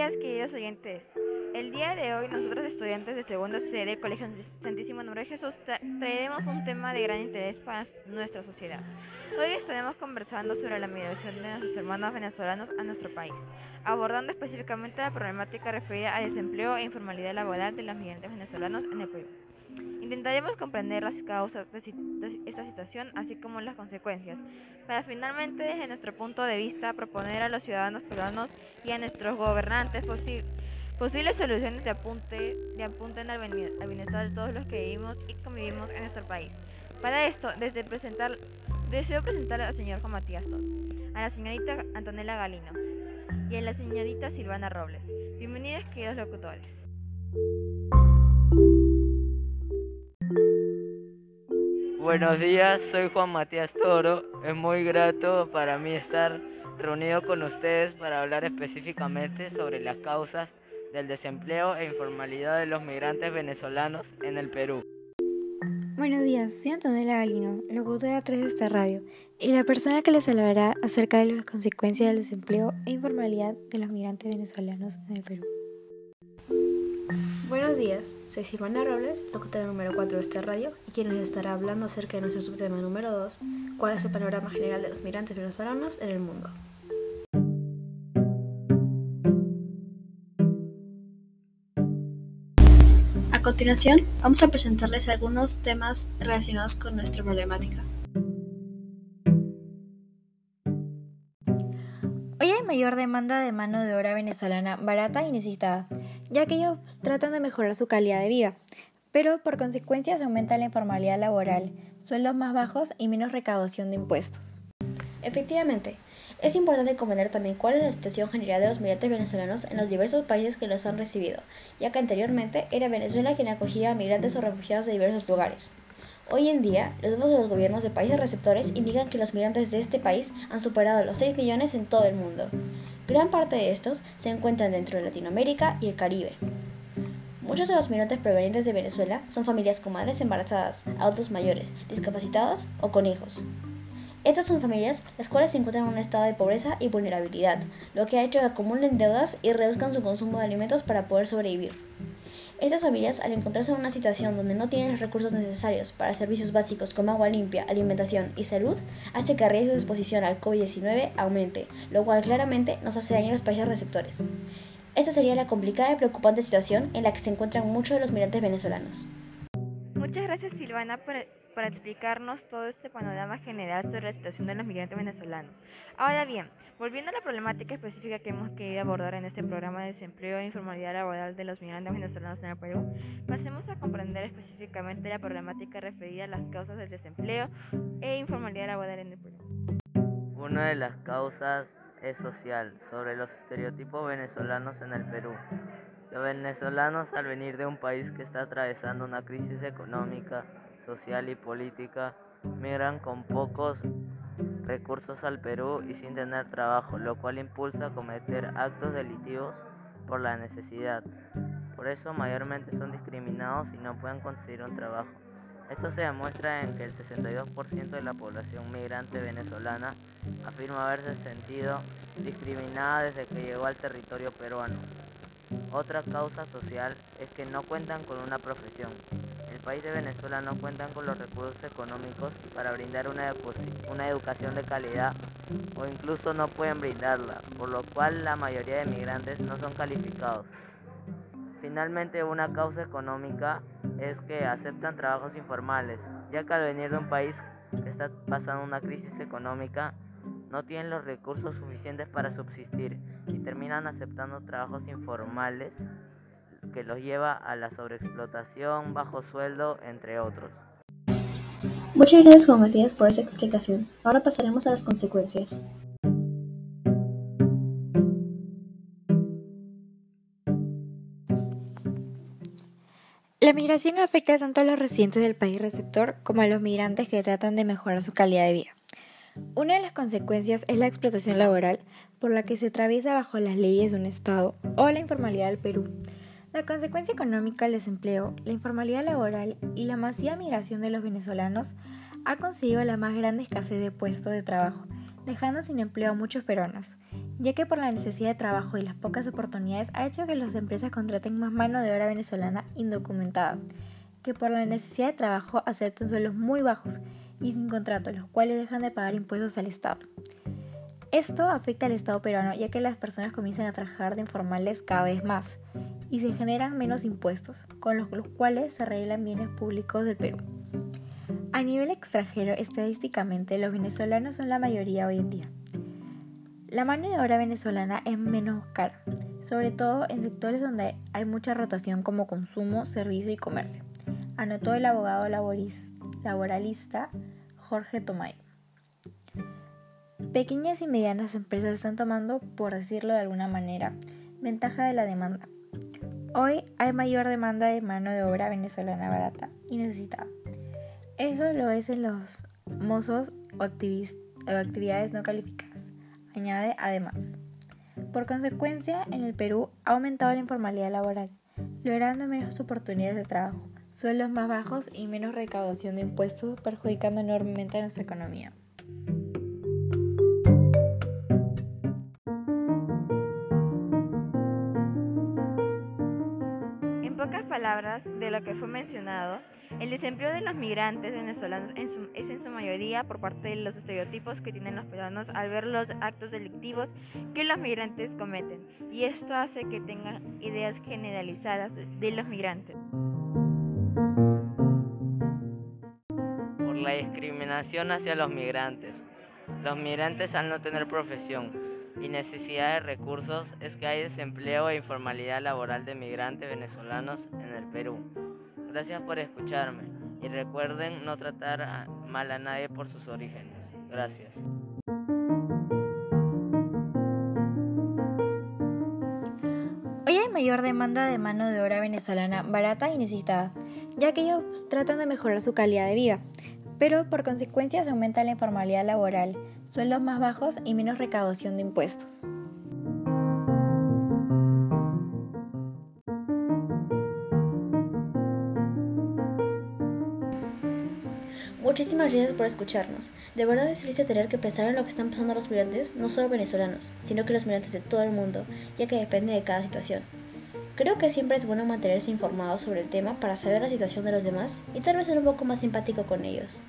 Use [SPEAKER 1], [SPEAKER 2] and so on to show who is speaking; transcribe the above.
[SPEAKER 1] días, queridos oyentes. El día de hoy, nosotros estudiantes de segundo C del Colegio Santísimo Nombre de Jesús traeremos un tema de gran interés para nuestra sociedad. Hoy estaremos conversando sobre la migración de nuestros hermanos venezolanos a nuestro país, abordando específicamente la problemática referida al desempleo e informalidad laboral de los migrantes venezolanos en el Perú. Intentaremos comprender las causas de esta situación, así como las consecuencias, para finalmente, desde nuestro punto de vista, proponer a los ciudadanos peruanos y a nuestros gobernantes posibles soluciones de apunte, de al bienestar de todos los que vivimos y convivimos en nuestro país. Para esto, desde presentar, deseo presentar al señor Juan Matías Todd, a la señorita Antonella Galino y a la señorita Silvana Robles. Bienvenidos, queridos locutores.
[SPEAKER 2] Buenos días, soy Juan Matías Toro. Es muy grato para mí estar reunido con ustedes para hablar específicamente sobre las causas del desempleo e informalidad de los migrantes venezolanos en el Perú.
[SPEAKER 3] Buenos días, soy Antonella Galino, locutora 3 de esta radio, y la persona que les hablará acerca de las consecuencias del desempleo e informalidad de los migrantes venezolanos en el Perú.
[SPEAKER 4] Buenos días, soy Silvana Robles, locutora número 4 de esta radio, y quien les estará hablando acerca de nuestro subtema número 2, cuál es el panorama general de los migrantes venezolanos en el mundo. A continuación, vamos a presentarles algunos temas relacionados con nuestra problemática.
[SPEAKER 3] Hoy hay mayor demanda de mano de obra venezolana barata y necesitada ya que ellos tratan de mejorar su calidad de vida, pero por consecuencia se aumenta la informalidad laboral, sueldos más bajos y menos recaudación de impuestos.
[SPEAKER 4] Efectivamente, es importante comprender también cuál es la situación general de los migrantes venezolanos en los diversos países que los han recibido, ya que anteriormente era Venezuela quien acogía a migrantes o refugiados de diversos lugares. Hoy en día, los datos de los gobiernos de países receptores indican que los migrantes de este país han superado los 6 millones en todo el mundo. Gran parte de estos se encuentran dentro de Latinoamérica y el Caribe. Muchos de los migrantes provenientes de Venezuela son familias con madres embarazadas, adultos mayores, discapacitados o con hijos. Estas son familias las cuales se encuentran en un estado de pobreza y vulnerabilidad, lo que ha hecho que acumulen deudas y reduzcan su consumo de alimentos para poder sobrevivir. Estas familias, al encontrarse en una situación donde no tienen los recursos necesarios para servicios básicos como agua limpia, alimentación y salud, hace que el riesgo de exposición al COVID-19 aumente, lo cual claramente nos hace daño a los países receptores. Esta sería la complicada y preocupante situación en la que se encuentran muchos de los migrantes venezolanos.
[SPEAKER 1] Muchas gracias Silvana por para explicarnos todo este panorama general sobre la situación de los migrantes venezolanos. Ahora bien, volviendo a la problemática específica que hemos querido abordar en este programa de desempleo e informalidad laboral de los migrantes venezolanos en el Perú, pasemos a comprender específicamente la problemática referida a las causas del desempleo e informalidad laboral en el Perú.
[SPEAKER 2] Una de las causas es social, sobre los estereotipos venezolanos en el Perú. Los venezolanos al venir de un país que está atravesando una crisis económica, social y política migran con pocos recursos al Perú y sin tener trabajo, lo cual impulsa a cometer actos delictivos por la necesidad. Por eso mayormente son discriminados y no pueden conseguir un trabajo. Esto se demuestra en que el 62% de la población migrante venezolana afirma haberse sentido discriminada desde que llegó al territorio peruano. Otra causa social es que no cuentan con una profesión, país de Venezuela no cuentan con los recursos económicos para brindar una, una educación de calidad o incluso no pueden brindarla, por lo cual la mayoría de migrantes no son calificados. Finalmente, una causa económica es que aceptan trabajos informales, ya que al venir de un país que está pasando una crisis económica, no tienen los recursos suficientes para subsistir y terminan aceptando trabajos informales que los lleva a la sobreexplotación, bajo sueldo, entre otros.
[SPEAKER 4] Muchas gracias Juan Matías por esa explicación. Ahora pasaremos a las consecuencias.
[SPEAKER 3] La migración afecta tanto a los residentes del país receptor como a los migrantes que tratan de mejorar su calidad de vida. Una de las consecuencias es la explotación laboral por la que se atraviesa bajo las leyes de un Estado o la informalidad del Perú, la consecuencia económica del desempleo, la informalidad laboral y la masiva migración de los venezolanos ha conseguido la más grande escasez de puestos de trabajo dejando sin empleo a muchos peruanos, ya que por la necesidad de trabajo y las pocas oportunidades ha hecho que las empresas contraten más mano de obra venezolana indocumentada, que por la necesidad de trabajo acepten sueldos muy bajos y sin contrato, los cuales dejan de pagar impuestos al Estado. Esto afecta al Estado peruano ya que las personas comienzan a trabajar de informales cada vez más y se generan menos impuestos, con los, cuales se arreglan bienes públicos del Perú. A nivel extranjero, estadísticamente, los venezolanos son la mayoría hoy en día. La mano de obra venezolana es menos cara, sobre todo en sectores donde hay mucha rotación como consumo, servicio y comercio, anotó el abogado laboralista Jorge Tomay. Pequeñas y medianas empresas están tomando, por decirlo de alguna manera, ventaja de la demanda. Hoy hay mayor demanda de mano de obra venezolana barata y necesitada. Eso lo es en los mozos o, actividades no calificadas, añade además. Por consecuencia, en el Perú ha aumentado la informalidad laboral, logrando menos oportunidades de trabajo, sueldos más bajos y menos recaudación de impuestos, perjudicando enormemente a nuestra economía.
[SPEAKER 1] Palabras de lo que fue mencionado, el desempleo de los migrantes venezolanos es en su mayoría por parte de los estereotipos que tienen los peruanos al ver los actos delictivos que los migrantes cometen. Y esto hace que tengan ideas generalizadas de los migrantes.
[SPEAKER 2] Por la discriminación hacia los migrantes. Los migrantes al no tener profesión y necesidad de recursos es que hay desempleo e informalidad laboral de migrantes venezolanos en el Perú. Gracias por escucharme y recuerden no tratar mal a nadie por sus orígenes. Gracias.
[SPEAKER 3] Hoy hay mayor demanda de mano de obra venezolana barata y necesitada, ya que ellos tratan de mejorar su calidad de vida, pero por consecuencia se aumenta la informalidad laboral, sueldos más bajos y menos recaudación de impuestos.
[SPEAKER 4] Muchísimas gracias por escucharnos. De verdad es triste tener que pensar en lo que están pasando los migrantes, no solo venezolanos, sino que los migrantes de todo el mundo, ya que depende de cada situación. Creo que siempre es bueno mantenerse informado sobre el tema para saber la situación de los demás y tal vez ser un poco más simpático con ellos.